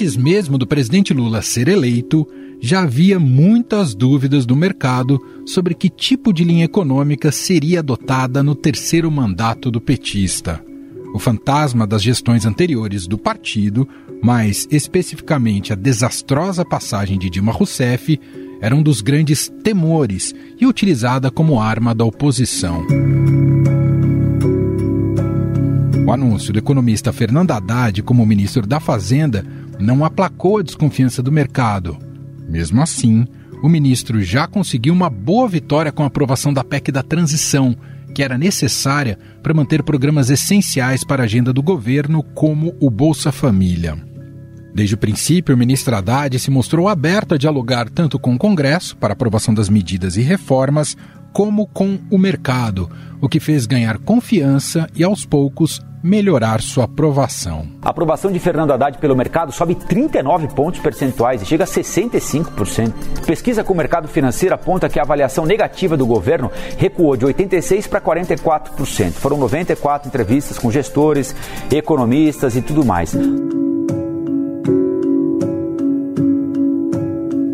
Antes mesmo do presidente Lula ser eleito, já havia muitas dúvidas do mercado sobre que tipo de linha econômica seria adotada no terceiro mandato do petista. O fantasma das gestões anteriores do partido, mais especificamente a desastrosa passagem de Dilma Rousseff, era um dos grandes temores e utilizada como arma da oposição. O anúncio do economista Fernando Haddad como ministro da Fazenda não aplacou a desconfiança do mercado. Mesmo assim, o ministro já conseguiu uma boa vitória com a aprovação da PEC da transição, que era necessária para manter programas essenciais para a agenda do governo, como o Bolsa Família. Desde o princípio, o ministro Haddad se mostrou aberto a dialogar tanto com o Congresso para aprovação das medidas e reformas, como com o mercado, o que fez ganhar confiança e, aos poucos, melhorar sua aprovação. A aprovação de Fernando Haddad pelo mercado sobe 39 pontos percentuais e chega a 65%. Pesquisa com o mercado financeiro aponta que a avaliação negativa do governo recuou de 86% para 44%. Foram 94 entrevistas com gestores, economistas e tudo mais.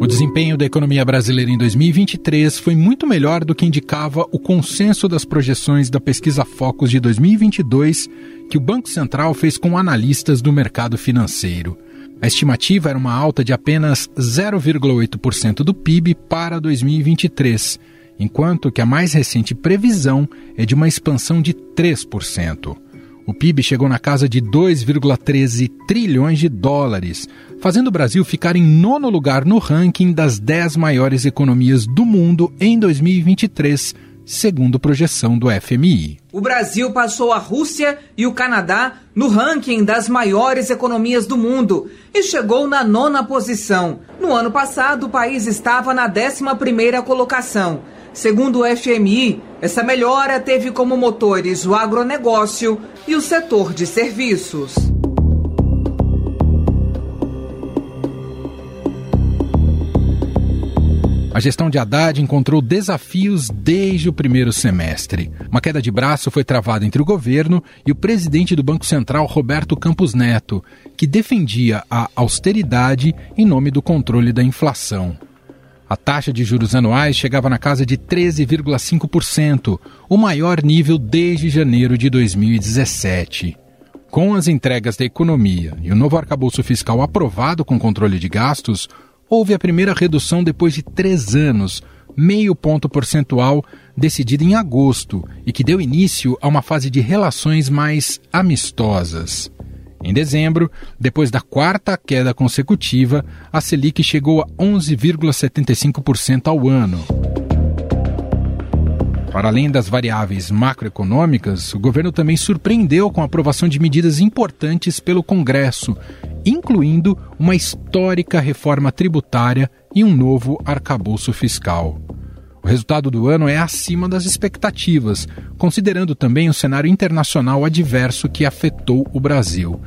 O desempenho da economia brasileira em 2023 foi muito melhor do que indicava o consenso das projeções da pesquisa Focus de 2022 que o Banco Central fez com analistas do mercado financeiro. A estimativa era uma alta de apenas 0,8% do PIB para 2023, enquanto que a mais recente previsão é de uma expansão de 3%. O PIB chegou na casa de 2,13 trilhões de dólares, fazendo o Brasil ficar em nono lugar no ranking das 10 maiores economias do mundo em 2023, segundo projeção do FMI. O Brasil passou a Rússia e o Canadá no ranking das maiores economias do mundo e chegou na nona posição. No ano passado, o país estava na 11 primeira colocação. Segundo o FMI, essa melhora teve como motores o agronegócio e o setor de serviços. A gestão de Haddad encontrou desafios desde o primeiro semestre. Uma queda de braço foi travada entre o governo e o presidente do Banco Central, Roberto Campos Neto, que defendia a austeridade em nome do controle da inflação. A taxa de juros anuais chegava na casa de 13,5%, o maior nível desde janeiro de 2017. Com as entregas da economia e o novo arcabouço fiscal aprovado com controle de gastos, houve a primeira redução depois de três anos, meio ponto percentual, decidida em agosto e que deu início a uma fase de relações mais amistosas. Em dezembro, depois da quarta queda consecutiva, a Selic chegou a 11,75% ao ano. Para além das variáveis macroeconômicas, o governo também surpreendeu com a aprovação de medidas importantes pelo Congresso, incluindo uma histórica reforma tributária e um novo arcabouço fiscal. O resultado do ano é acima das expectativas, considerando também o cenário internacional adverso que afetou o Brasil.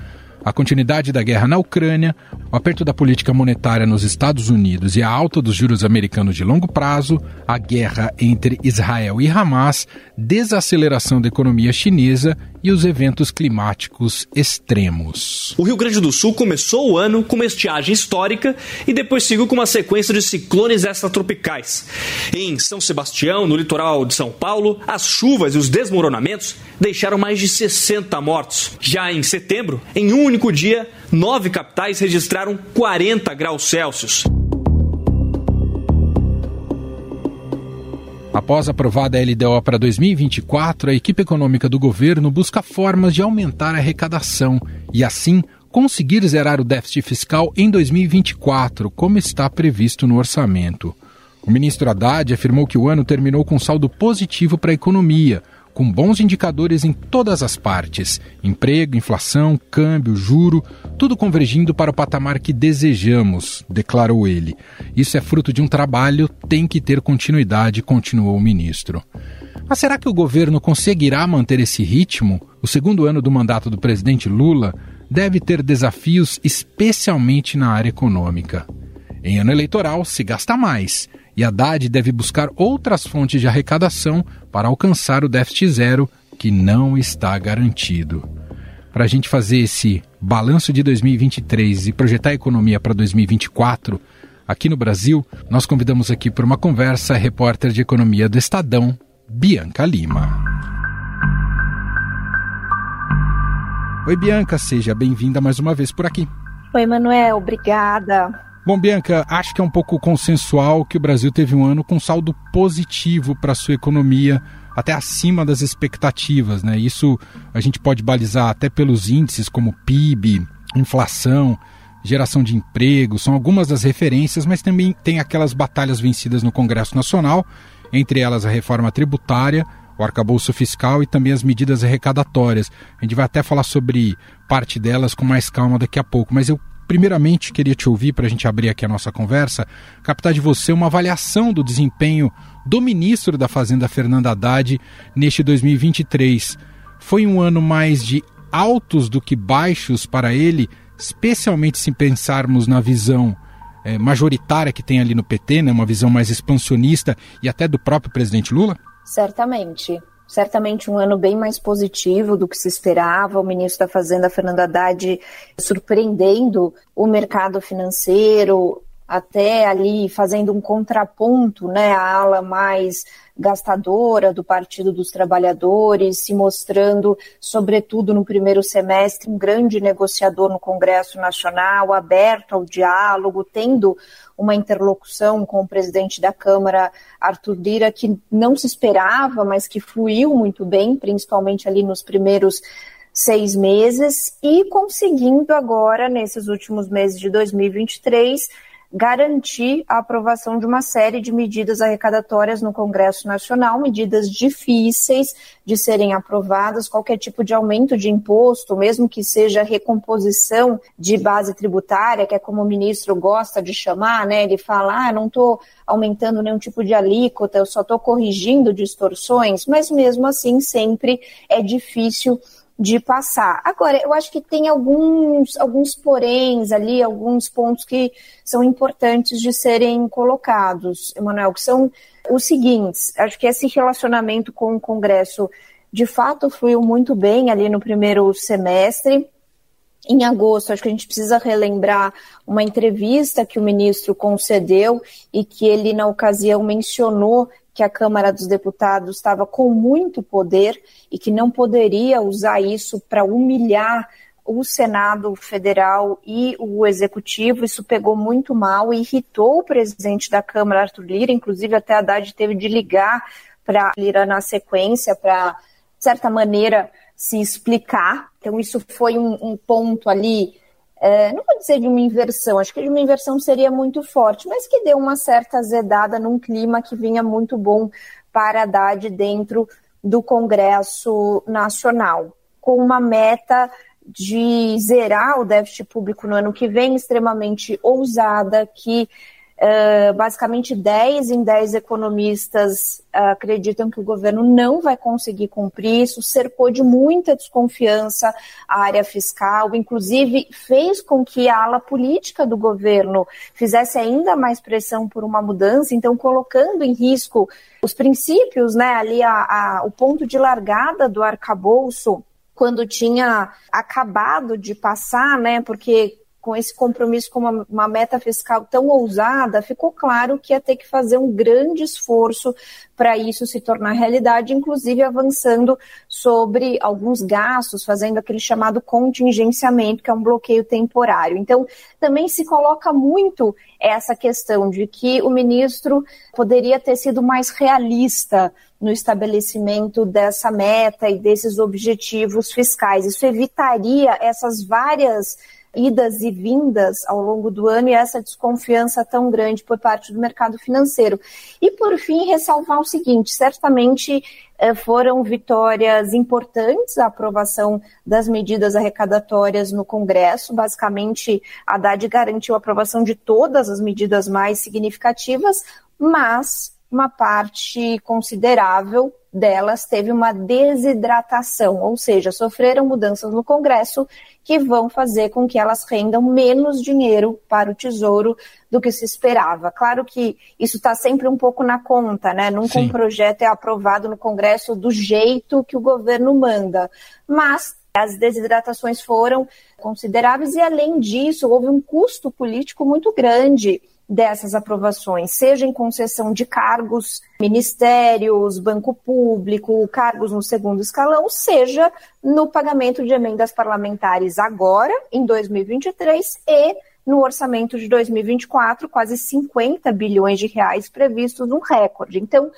A continuidade da guerra na Ucrânia, o aperto da política monetária nos Estados Unidos e a alta dos juros americanos de longo prazo, a guerra entre Israel e Hamas, desaceleração da economia chinesa e os eventos climáticos extremos. O Rio Grande do Sul começou o ano com uma estiagem histórica e depois seguiu com uma sequência de ciclones extratropicais. Em São Sebastião, no litoral de São Paulo, as chuvas e os desmoronamentos deixaram mais de 60 mortos. Já em setembro, em um único dia, nove capitais registraram 40 graus Celsius. Após aprovada a LDO para 2024, a equipe econômica do governo busca formas de aumentar a arrecadação e, assim, conseguir zerar o déficit fiscal em 2024, como está previsto no orçamento. O ministro Haddad afirmou que o ano terminou com saldo positivo para a economia, com bons indicadores em todas as partes: emprego, inflação, câmbio, juro, tudo convergindo para o patamar que desejamos, declarou ele. Isso é fruto de um trabalho, tem que ter continuidade, continuou o ministro. Mas será que o governo conseguirá manter esse ritmo? O segundo ano do mandato do presidente Lula deve ter desafios, especialmente na área econômica. Em ano eleitoral, se gasta mais e Haddad deve buscar outras fontes de arrecadação para alcançar o déficit zero, que não está garantido. para a gente fazer esse balanço de 2023 e projetar a economia para 2024 aqui no Brasil, nós convidamos aqui para uma conversa a repórter de economia do Estadão, Bianca Lima. Oi, Bianca, seja bem-vinda mais uma vez por aqui. Oi, Manuel, obrigada. Bom, Bianca, acho que é um pouco consensual que o Brasil teve um ano com saldo positivo para a sua economia, até acima das expectativas, né? Isso a gente pode balizar até pelos índices como PIB, inflação, geração de emprego, são algumas das referências, mas também tem aquelas batalhas vencidas no Congresso Nacional, entre elas a reforma tributária, o arcabouço fiscal e também as medidas arrecadatórias. A gente vai até falar sobre parte delas com mais calma daqui a pouco, mas eu primeiramente queria te ouvir para a gente abrir aqui a nossa conversa, captar de você uma avaliação do desempenho do ministro da Fazenda Fernando Haddad neste 2023. Foi um ano mais de altos do que baixos para ele, especialmente se pensarmos na visão é, majoritária que tem ali no PT, né, uma visão mais expansionista e até do próprio presidente Lula? Certamente. Certamente um ano bem mais positivo do que se esperava. O ministro da Fazenda, Fernando Haddad, surpreendendo o mercado financeiro, até ali fazendo um contraponto, né, à ala mais gastadora do Partido dos Trabalhadores, se mostrando, sobretudo no primeiro semestre, um grande negociador no Congresso Nacional, aberto ao diálogo, tendo uma interlocução com o presidente da Câmara, Arthur Lira, que não se esperava, mas que fluiu muito bem, principalmente ali nos primeiros seis meses, e conseguindo agora, nesses últimos meses de 2023, garantir a aprovação de uma série de medidas arrecadatórias no Congresso Nacional, medidas difíceis de serem aprovadas, qualquer tipo de aumento de imposto, mesmo que seja recomposição de base tributária, que é como o ministro gosta de chamar, né? Ele fala, ah, não estou aumentando nenhum tipo de alíquota, eu só estou corrigindo distorções, mas mesmo assim sempre é difícil de passar. Agora, eu acho que tem alguns, alguns poréns ali, alguns pontos que são importantes de serem colocados, Emanuel, que são os seguintes. Acho que esse relacionamento com o Congresso de fato fluiu muito bem ali no primeiro semestre. Em agosto, acho que a gente precisa relembrar uma entrevista que o ministro concedeu e que ele, na ocasião, mencionou que a Câmara dos Deputados estava com muito poder e que não poderia usar isso para humilhar o Senado Federal e o Executivo. Isso pegou muito mal e irritou o presidente da Câmara, Arthur Lira. Inclusive, até a Haddad teve de ligar para Lira na sequência para, de certa maneira, se explicar. Então, isso foi um, um ponto ali é, não vou dizer de uma inversão, acho que de uma inversão seria muito forte, mas que deu uma certa azedada num clima que vinha muito bom para Haddad dentro do Congresso Nacional, com uma meta de zerar o déficit público no ano que vem, extremamente ousada, que Uh, basicamente, 10 em 10 economistas uh, acreditam que o governo não vai conseguir cumprir isso, cercou de muita desconfiança a área fiscal, inclusive fez com que a ala política do governo fizesse ainda mais pressão por uma mudança, então colocando em risco os princípios, né, ali a, a, o ponto de largada do arcabouço quando tinha acabado de passar, né? Porque com esse compromisso com uma, uma, meta fiscal tão ousada, ficou claro que ia ter que fazer um grande esforço para isso se tornar realidade, inclusive avançando sobre alguns gastos, fazendo aquele chamado contingenciamento, que é um bloqueio temporário. Então, também se coloca muito essa questão de que o ministro poderia ter sido mais realista no estabelecimento dessa meta e desses objetivos fiscais. Isso evitaria essas várias idas e vindas ao longo do ano e essa desconfiança tão grande por parte do mercado financeiro. E, por fim, ressalvar o seguinte: certamente eh, foram vitórias importantes a aprovação das medidas arrecadatórias no Congresso. Basicamente, a Haddad garantiu a aprovação de todas as medidas mais significativas, mas uma parte considerável delas teve uma desidratação, ou seja, sofreram mudanças no Congresso que vão fazer com que elas rendam menos dinheiro para o Tesouro do que se esperava. Claro que isso está sempre um pouco na conta, né? Nunca Sim. um projeto é aprovado no Congresso do jeito que o governo manda, mas As desidratações foram consideráveis e, além disso, houve um custo político muito grande dessas aprovações, seja em concessão de cargos, ministérios, banco público, cargos no segundo escalão, seja no pagamento de emendas parlamentares agora, em 2023, e no orçamento de 2024, quase 50 bilhões de reais previstos, um recorde. Então,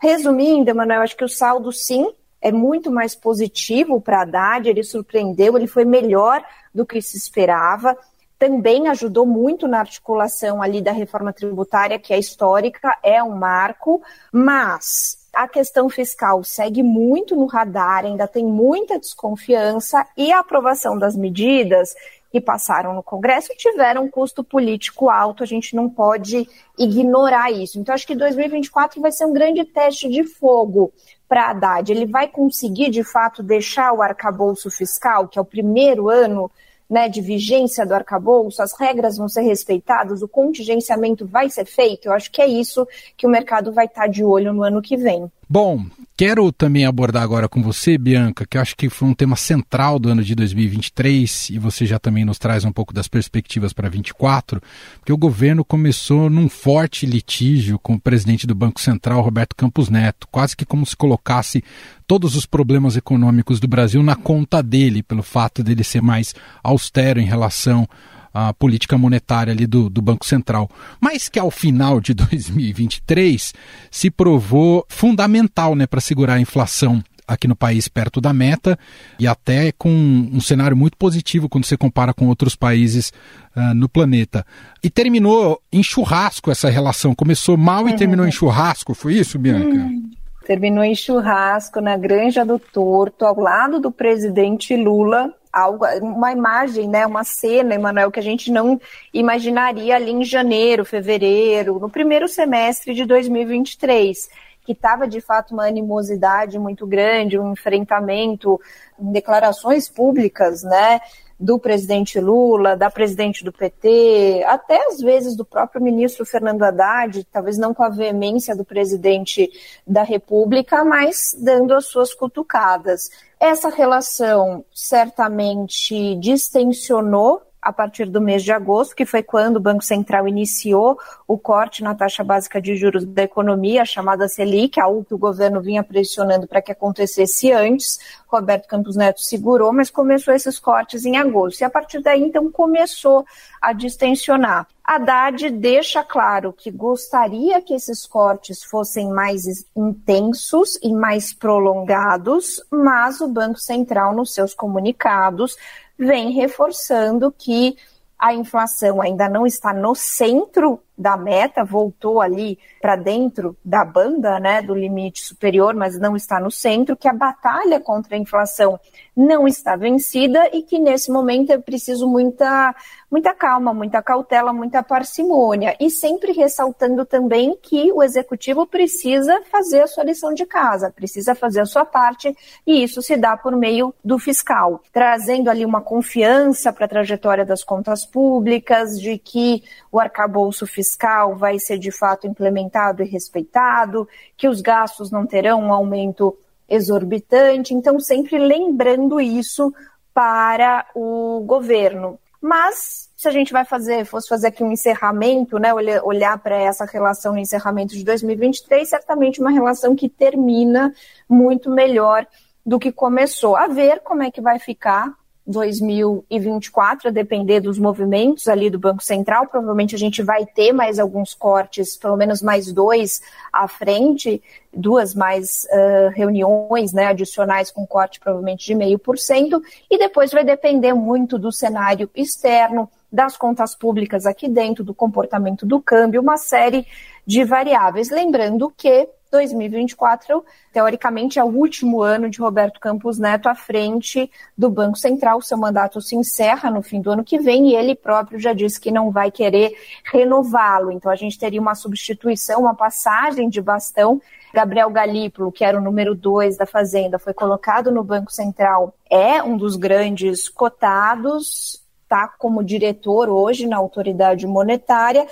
resumindo, Emanuel, acho que o saldo, sim, é muito mais positivo para Haddad, ele surpreendeu, ele foi melhor do que se esperava também ajudou muito na articulação ali da reforma tributária, que é histórica, é um marco, mas a questão fiscal segue muito no radar, ainda tem muita desconfiança e a aprovação das medidas que passaram no Congresso tiveram um custo político alto, a gente não pode ignorar isso. Então, acho que 2024 vai ser um grande teste de fogo para Haddad. Ele vai conseguir, de fato, deixar o arcabouço fiscal, que é o primeiro ano né, de vigência do arcabouço, as regras vão ser respeitadas, o contingenciamento vai ser feito? Eu acho que é isso que o mercado vai estar de olho no ano que vem. Bom, quero também abordar agora com você, Bianca, que acho que foi um tema central do ano de 2023 e você já também nos traz um pouco das perspectivas para 2024, porque o governo começou num forte litígio com o presidente do Banco Central, Roberto Campos Neto, quase que como se colocasse todos os problemas econômicos do Brasil na conta dele, pelo fato dele ser mais austero em relação a política monetária ali do, do Banco Central, mas que ao final de 2023 se provou fundamental né, para segurar a inflação aqui no país perto da meta e até com um cenário muito positivo quando você compara com outros países uh, no planeta. E terminou em churrasco essa relação. Começou mal e terminou em churrasco, foi isso, Bianca? Hum, terminou em churrasco na Granja do Torto, ao lado do presidente Lula, algo, uma imagem, né, uma cena, Emanuel, que a gente não imaginaria ali em janeiro, fevereiro, no primeiro semestre de 2023, que estava de fato uma animosidade muito grande, um enfrentamento, declarações públicas, né, do presidente Lula, da presidente do PT, até às vezes do próprio ministro Fernando Haddad, talvez não com a veemência do presidente da República, mas dando as suas cutucadas. Essa relação certamente distensionou a partir do mês de agosto, que foi quando o Banco Central iniciou o corte na taxa básica de juros da economia, chamada Selic, algo que o governo vinha pressionando para que acontecesse antes. Roberto Campos Neto segurou, mas começou esses cortes em agosto. E a partir daí, então, começou a distensionar. Haddad deixa claro que gostaria que esses cortes fossem mais intensos e mais prolongados, mas o Banco Central, nos seus comunicados, vem reforçando que a inflação ainda não está no centro da meta, voltou ali para dentro da banda, né, do limite superior, mas não está no centro, que a batalha contra a inflação não está vencida e que nesse momento é preciso muita, muita calma, muita cautela, muita parcimônia. E sempre ressaltando também que o executivo precisa fazer a sua lição de casa, precisa fazer a sua parte, e isso se dá por meio do fiscal, trazendo ali uma confiança para a trajetória das contas públicas, de que o arcabouço fiscal vai ser de fato implementado e respeitado, que os gastos não terão um aumento exorbitante. Então, sempre lembrando isso para o governo. Mas se a gente vai fazer, fosse fazer aqui um encerramento, né, olhar para essa relação no encerramento de 2023, certamente uma relação que termina muito melhor do que começou. A ver como é que vai ficar 2024, a depender dos movimentos ali do Banco Central. Provavelmente a gente vai ter mais alguns cortes, pelo menos mais dois à frente, duas mais uh, reuniões né, adicionais com corte provavelmente de meio por cento, e depois vai depender muito do cenário externo, das contas públicas aqui dentro, do comportamento do câmbio, uma série de variáveis. Lembrando que 2024, teoricamente, é o último ano de Roberto Campos Neto à frente do Banco Central. Seu mandato se encerra no fim do ano que vem e ele próprio já disse que não vai querer renová-lo. Então, a gente teria uma substituição, uma passagem de bastão. Gabriel Galípolo, que era o número dois da Fazenda, foi colocado no Banco Central, é um dos grandes cotados, está como diretor hoje na autoridade monetária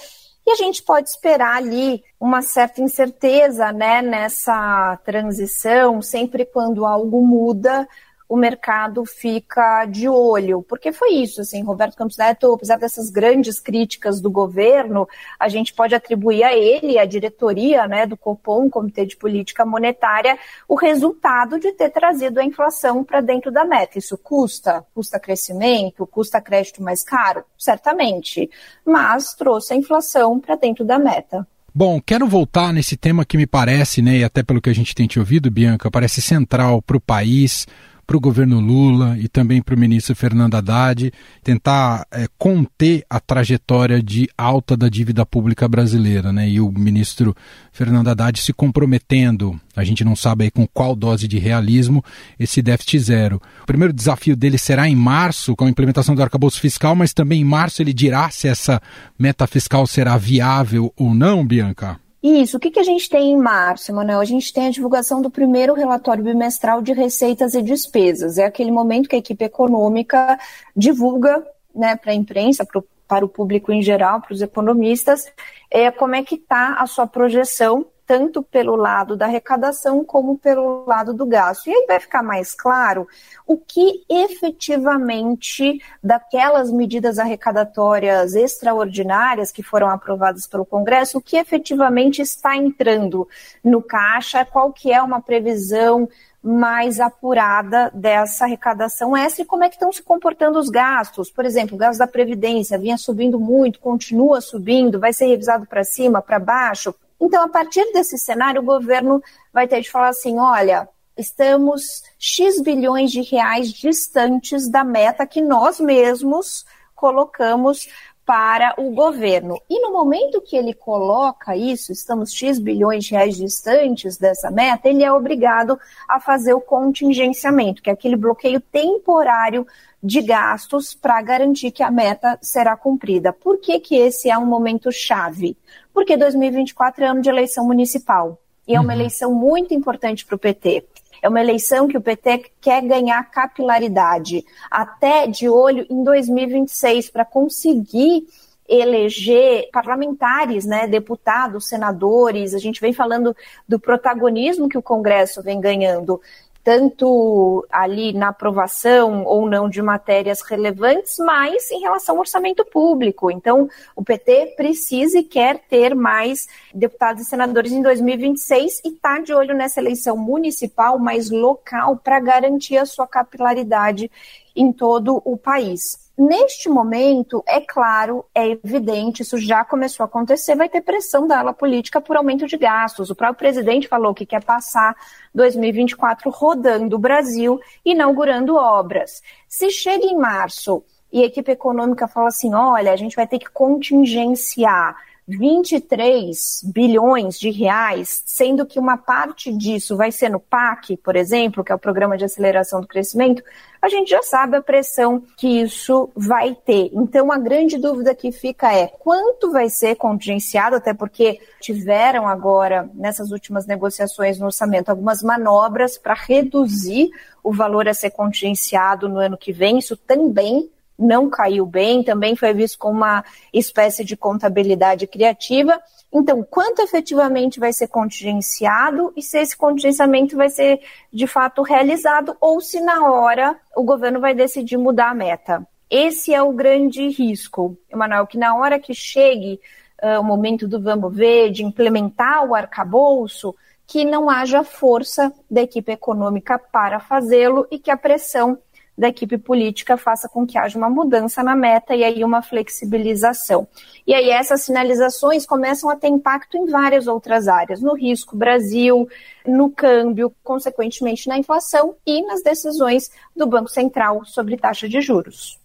e a gente pode esperar ali uma certa incerteza né, nessa transição, sempre quando algo muda, o mercado fica de olho, porque foi isso, assim, Roberto Campos Neto, apesar dessas grandes críticas do governo, a gente pode atribuir a ele, a diretoria, né, do Copom, Comitê de Política Monetária, o resultado de ter trazido a inflação para dentro da meta. Isso custa? Custa crescimento? Custa crédito mais caro? Certamente, mas trouxe a inflação para dentro da meta. Bom, quero voltar nesse tema que me parece, né, e até pelo que a gente tem te ouvido, Bianca, parece central para o país, para o governo Lula e também para o ministro Fernando Haddad tentar é, conter a trajetória de alta da dívida pública brasileira, né? E o ministro Fernando Haddad se comprometendo, a gente não sabe aí com qual dose de realismo, esse déficit zero. O primeiro desafio dele será em março, com a implementação do arcabouço fiscal, mas também em março ele dirá se essa meta fiscal será viável ou não, Bianca? Isso. O que, que a gente tem em março, Manuel? A gente tem a divulgação do primeiro relatório bimestral de receitas e despesas. É aquele momento que a equipe econômica divulga né, para a imprensa, pro, para o público em geral, para os economistas, é, como é que está a sua projeção tanto pelo lado da arrecadação como pelo lado do gasto. E aí vai ficar mais claro o que efetivamente daquelas medidas arrecadatórias extraordinárias que foram aprovadas pelo Congresso, o que efetivamente está entrando no caixa, qual que é uma previsão mais apurada dessa arrecadação extra e como é que estão se comportando os gastos. Por exemplo, o gasto da Previdência vinha subindo muito, continua subindo, vai ser revisado para cima, para baixo. Então, a partir desse cenário, o governo vai ter de falar assim: olha, estamos X bilhões de reais distantes da meta que nós mesmos colocamos para o governo. E no momento que ele coloca isso, estamos X bilhões de reais distantes dessa meta, ele é obrigado a fazer o contingenciamento, que é aquele bloqueio temporário de gastos para garantir que a meta será cumprida. Por que, que esse é um momento chave? Porque 2024 é ano de eleição municipal. E é uma uhum. eleição muito importante para o PT. É uma eleição que o PT quer ganhar capilaridade, até de olho em 2026, para conseguir eleger parlamentares, né, deputados, senadores. A gente vem falando do protagonismo que o Congresso vem ganhando tanto ali na aprovação ou não de matérias relevantes, mas em relação ao orçamento público. Então, o PT precisa e quer ter mais deputados e senadores em 2026 e está de olho nessa eleição municipal, mais local, para garantir a sua capilaridade em todo o país. Neste momento, é claro, é evidente, isso já começou a acontecer, vai ter pressão da ala política por aumento de gastos. O próprio presidente falou que quer passar 2024 rodando o Brasil, inaugurando obras. Se chega em março e a equipe econômica fala assim: olha, a gente vai ter que contingenciar 23 bilhões de reais, sendo que uma parte disso vai ser no PAC, por exemplo, que é o Programa de Aceleração do Crescimento, a gente já sabe a pressão que isso vai ter. Então, a grande dúvida que fica é quanto vai ser contingenciado, até porque tiveram agora, nessas últimas negociações no orçamento, algumas manobras para reduzir o valor a ser contingenciado no ano que vem. Isso também não caiu bem, também foi visto como uma espécie de contabilidade criativa. Então, quanto efetivamente vai ser contingenciado e se esse contingenciamento vai ser de fato realizado ou se na hora o governo vai decidir mudar a meta. Esse é o grande risco, Emanuel, que na hora que chegue uh, o momento do vamos ver, de implementar o arcabouço, que não haja força da equipe econômica para fazê-lo e que a pressão da equipe política faça com que haja uma mudança na meta e aí uma flexibilização. E aí essas sinalizações começam a ter impacto em várias outras áreas, no risco Brasil, no câmbio, consequentemente na inflação e nas decisões do Banco Central sobre taxa de juros.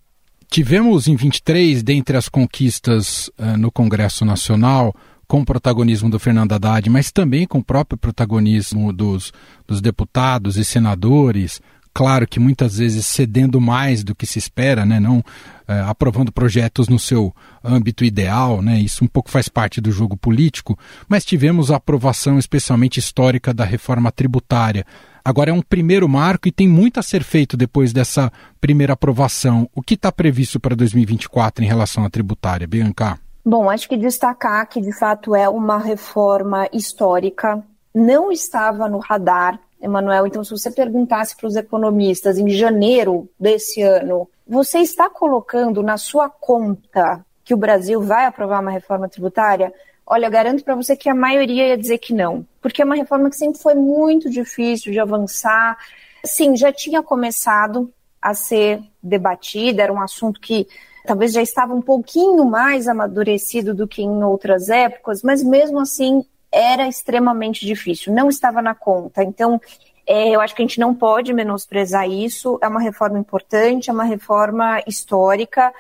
Tivemos em 23, dentre as conquistas uh, no Congresso Nacional, com o protagonismo do Fernando Haddad, mas também com o próprio protagonismo dos, dos deputados e senadores, claro que muitas vezes cedendo mais do que se espera, né? não é, aprovando projetos no seu âmbito ideal, né? isso um pouco faz parte do jogo político, mas tivemos a aprovação especialmente histórica da reforma tributária. Agora é um primeiro marco e tem muito a ser feito depois dessa primeira aprovação. O que está previsto para 2024 em relação à tributária, Bianca? Bom, acho que destacar que de fato é uma reforma histórica, não estava no radar Emanuel. Então, se você perguntasse para os economistas em janeiro desse ano, você está colocando na sua conta que o Brasil vai aprovar uma reforma tributária? Olha, eu garanto para você que a maioria ia dizer que não, porque é uma reforma que sempre foi muito difícil de avançar. Sim, já tinha começado a ser debatida, era um assunto que talvez já estava um pouquinho mais amadurecido do que em outras épocas, mas mesmo assim era extremamente difícil, não estava na conta. Então, é, eu acho que a gente não pode menosprezar isso. É uma reforma importante, é uma reforma histórica.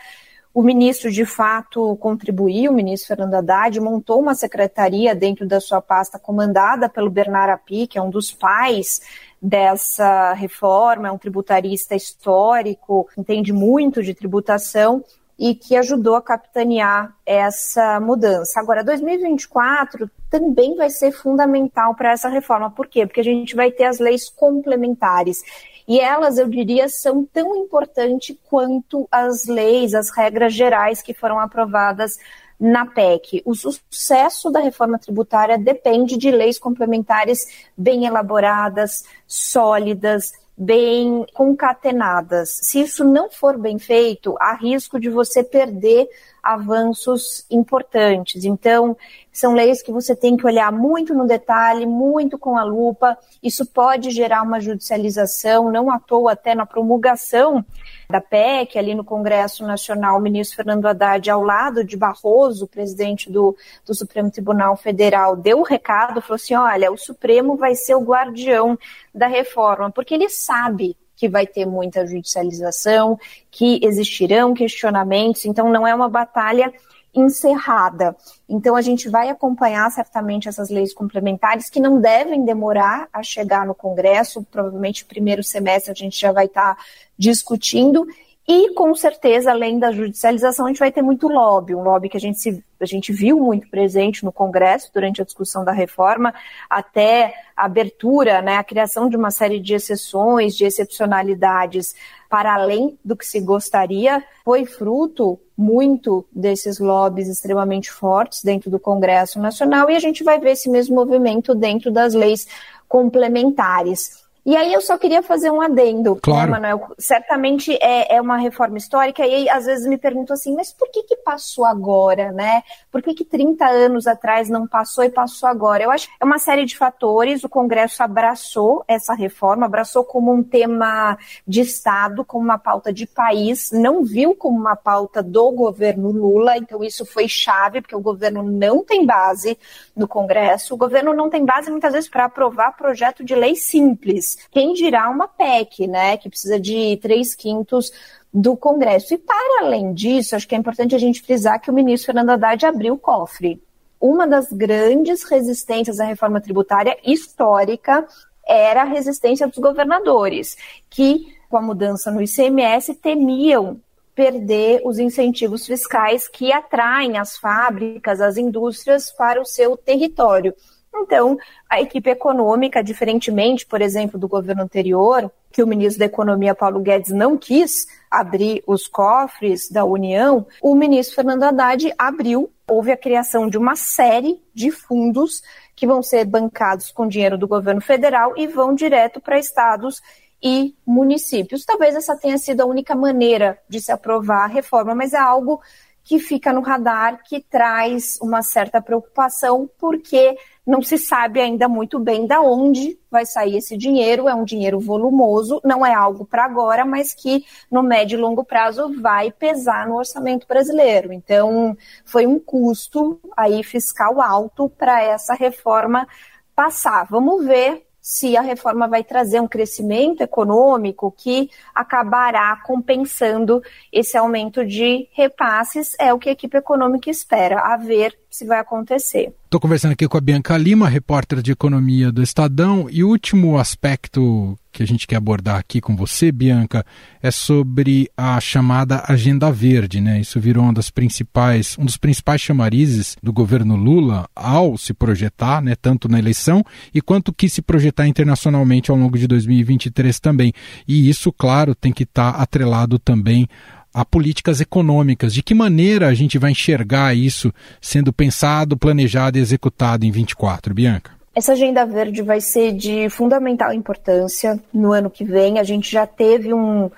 O ministro, de fato, contribuiu, o ministro Fernando Haddad, montou uma secretaria dentro da sua pasta, comandada pelo Bernard Api, que é um dos pais dessa reforma, é um tributarista histórico, entende muito de tributação e que ajudou a capitanear essa mudança. Agora, 2024 também vai ser fundamental para essa reforma. Por quê? Porque a gente vai ter as leis complementares. E elas, eu diria, são tão importantes quanto as leis, as regras gerais que foram aprovadas na PEC. O sucesso da reforma tributária depende de leis complementares bem elaboradas, sólidas, bem concatenadas. Se isso não for bem feito, há risco de você perder avanços importantes. Então, são leis que você tem que olhar muito no detalhe, muito com a lupa. Isso pode gerar uma judicialização, não à toa, até na promulgação da PEC, ali no Congresso Nacional, o ministro Fernando Haddad, ao lado de Barroso, presidente do, do Supremo Tribunal Federal, deu o um recado, falou assim: olha, o Supremo vai ser o guardião da reforma, porque ele sabe que vai ter muita judicialização, que existirão questionamentos, então não é uma batalha encerrada. Então a gente vai acompanhar certamente essas leis complementares que não devem demorar a chegar no Congresso, provavelmente primeiro semestre a gente já vai estar discutindo e, com certeza, além da judicialização, a gente vai ter muito lobby, um lobby que a gente, se, a gente viu muito presente no Congresso durante a discussão da reforma, até a abertura, né, a criação de uma série de exceções, de excepcionalidades para além do que se gostaria, foi fruto muito desses lobbies extremamente fortes dentro do Congresso Nacional e a gente vai ver esse mesmo movimento dentro das leis complementares. E aí eu só queria fazer um adendo, né, claro. né, Manuel? Certamente é, é, uma reforma histórica, e aí às vezes me pergunto assim, mas por que que passou agora, né? Por que que 30 anos atrás não passou e passou agora? Eu acho que é uma série de fatores, o Congresso abraçou essa reforma, abraçou como um tema de Estado, como uma pauta de país, não viu como uma pauta do governo Lula, então isso foi chave, porque o governo não tem base no Congresso, o governo não tem base muitas vezes para aprovar projeto de lei simples, quem dirá uma PEC, né, que precisa de três quintos do Congresso. E para além disso, acho que é importante a gente frisar que o ministro Fernando Haddad abriu o cofre. Uma das grandes resistências à reforma tributária histórica era a resistência dos governadores, que, com a mudança no ICMS, temiam perder os incentivos fiscais que atraem as fábricas, as indústrias para o seu território. Então, a equipe econômica, diferentemente, por exemplo, do governo anterior, que o ministro da Economia, Paulo Guedes, não quis abrir os cofres da União, o ministro Fernando Haddad abriu. Houve a criação de uma série de fundos que vão ser bancados com dinheiro do governo federal e vão direto para estados e municípios. Talvez essa tenha sido a única maneira de se aprovar a reforma, mas é algo que fica no radar, que traz uma certa preocupação, porque não se sabe ainda muito bem da onde vai sair esse dinheiro. É um dinheiro volumoso, não é algo para agora, mas que no médio e longo prazo vai pesar no orçamento brasileiro. Então, foi um custo aí fiscal alto para essa reforma passar. Vamos ver se a reforma vai trazer um crescimento econômico que acabará compensando esse aumento de repasses, é o que a equipe econômica espera, a ver se vai acontecer. Estou conversando aqui com a Bianca Lima, repórter de economia do Estadão, e o último aspecto que a gente quer abordar aqui com você, Bianca, é sobre a chamada Agenda Verde, né? Isso virou uma das principais, um dos principais chamarizes do governo Lula ao se projetar, né, tanto na eleição e quanto que se projetar internacionalmente ao longo de 2023 também. E isso, claro, tem que estar tá atrelado também a políticas econômicas. De que maneira a gente vai enxergar isso sendo pensado, planejado e executado em 24, Bianca? Essa agenda verde vai ser de fundamental importância no ano que vem. A gente já teve um,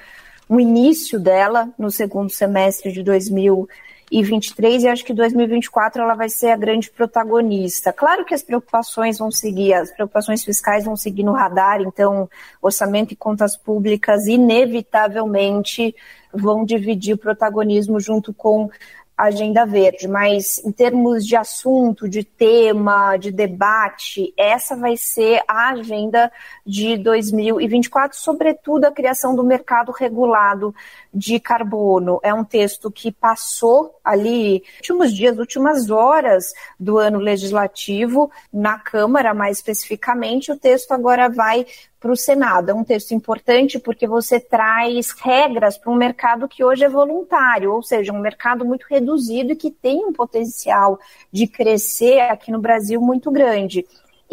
um início dela no segundo semestre de 2023 e acho que 2024 ela vai ser a grande protagonista. Claro que as preocupações vão seguir, as preocupações fiscais vão seguir no radar, então orçamento e contas públicas inevitavelmente vão dividir o protagonismo junto com agenda verde, mas em termos de assunto, de tema, de debate, essa vai ser a agenda de 2024, sobretudo a criação do mercado regulado de carbono. É um texto que passou ali últimos dias, últimas horas do ano legislativo na Câmara, mais especificamente, o texto agora vai para o Senado. É um texto importante porque você traz regras para um mercado que hoje é voluntário, ou seja, um mercado muito reduzido e que tem um potencial de crescer aqui no Brasil muito grande.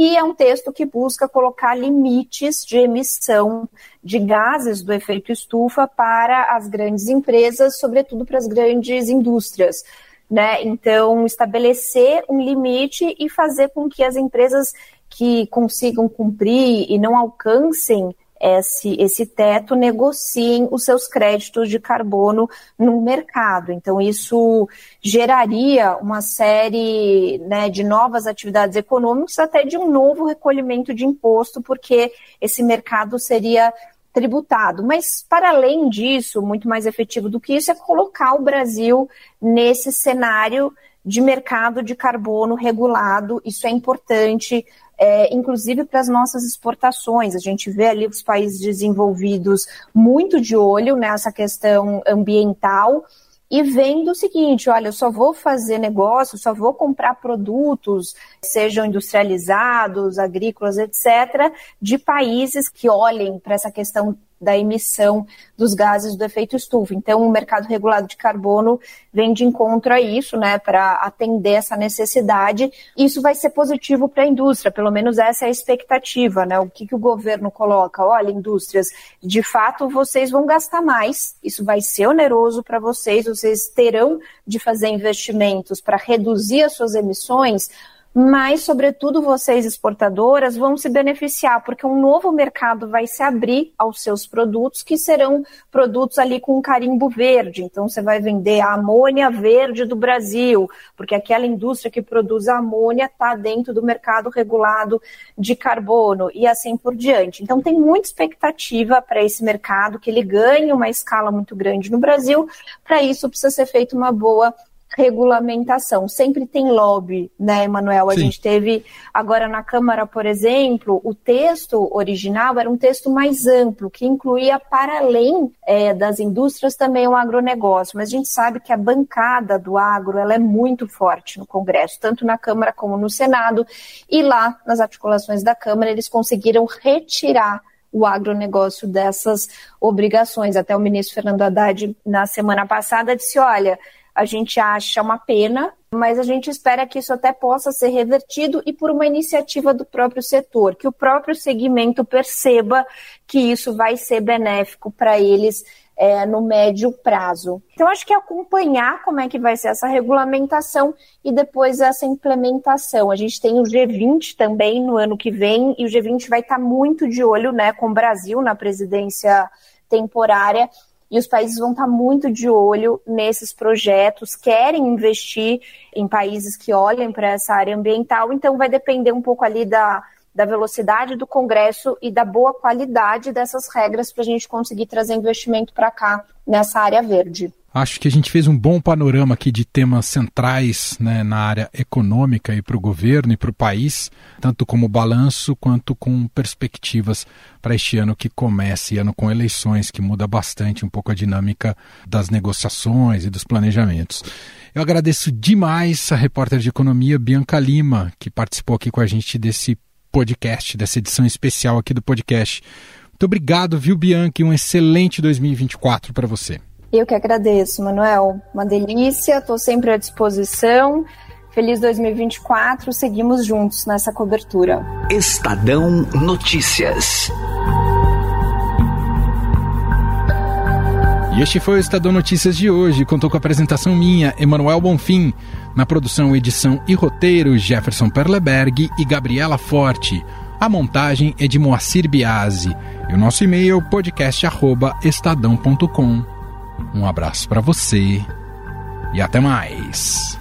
E é um texto que busca colocar limites de emissão de gases do efeito estufa para as grandes empresas, sobretudo para as grandes indústrias. Né? Então, estabelecer um limite e fazer com que as empresas que consigam cumprir e não alcancem esse, esse teto negociem os seus créditos de carbono no mercado. Então, isso geraria uma série né, de novas atividades econômicas, até de um novo recolhimento de imposto, porque esse mercado seria tributado. Mas, para além disso, muito mais efetivo do que isso, é colocar o Brasil nesse cenário de mercado de carbono regulado. Isso é importante é, inclusive para as nossas exportações. A gente vê ali os países desenvolvidos muito de olho nessa questão ambiental e vendo o seguinte: olha, eu só vou fazer negócio, só vou comprar produtos, sejam industrializados, agrícolas, etc., de países que olhem para essa questão da emissão dos gases do efeito estufa. Então, o mercado regulado de carbono vem de encontro a isso, né, para atender essa necessidade. Isso vai ser positivo para a indústria, pelo menos essa é a expectativa, né? O que, que o governo coloca? Olha, indústrias, de fato vocês vão gastar mais, isso vai ser oneroso para vocês, vocês terão de fazer investimentos para reduzir as suas emissões mas, sobretudo, vocês exportadoras vão se beneficiar, porque um novo mercado vai se abrir aos seus produtos, que serão produtos ali com carimbo verde. Então, você vai vender a amônia verde do Brasil, porque aquela indústria que produz a amônia está dentro do mercado regulado de carbono e assim por diante. Então, tem muita expectativa para esse mercado, que ele ganhe uma escala muito grande no Brasil. Para isso, precisa ser feita uma boa regulamentação. Sempre tem lobby, né, Emanuel? A Sim. gente teve agora na Câmara, por exemplo, o texto original era um texto mais amplo, que incluía para além é, das indústrias também o agronegócio. Mas a gente sabe que a bancada do agro ela é muito forte no Congresso, tanto na Câmara como no Senado. E lá, nas articulações da Câmara, eles conseguiram retirar o agronegócio dessas obrigações. Até o ministro Fernando Haddad, na semana passada, disse: olha a gente acha uma pena, mas a gente espera que isso até possa ser revertido e por uma iniciativa do próprio setor, que o próprio segmento perceba que isso vai ser benéfico para eles é, no médio prazo. Então, acho que acompanhar como é que vai ser essa regulamentação e depois essa implementação. A gente tem o G20 também no ano que vem, e o G20 vai estar muito de olho né, com o Brasil na presidência temporária e os países vão estar muito de olho nesses projetos, querem investir em países que olhem para essa área ambiental, então vai depender um pouco ali da, da velocidade do Congresso e da boa qualidade dessas regras para a gente conseguir trazer investimento para cá nessa área verde. Acho que a gente fez um bom panorama aqui de temas centrais né, na área econômica e para o governo e para o país, tanto como balanço quanto com perspectivas para este ano que começa, ano com eleições, que muda bastante um pouco a dinâmica das negociações e dos planejamentos. Eu agradeço demais a repórter de economia Bianca Lima, que participou aqui com a gente desse podcast, dessa edição especial aqui do podcast. Muito obrigado, viu, Bianca, e um excelente 2024 para você. Eu que agradeço, Manuel. Uma delícia, estou sempre à disposição. Feliz 2024, seguimos juntos nessa cobertura. Estadão Notícias. Este foi o Estadão Notícias de hoje. Contou com a apresentação minha, Emanuel Bonfim. Na produção, edição e roteiro, Jefferson Perleberg e Gabriela Forte. A montagem é de Moacir Biasi. E o nosso e-mail podcast@estadão.com. Um abraço para você e até mais.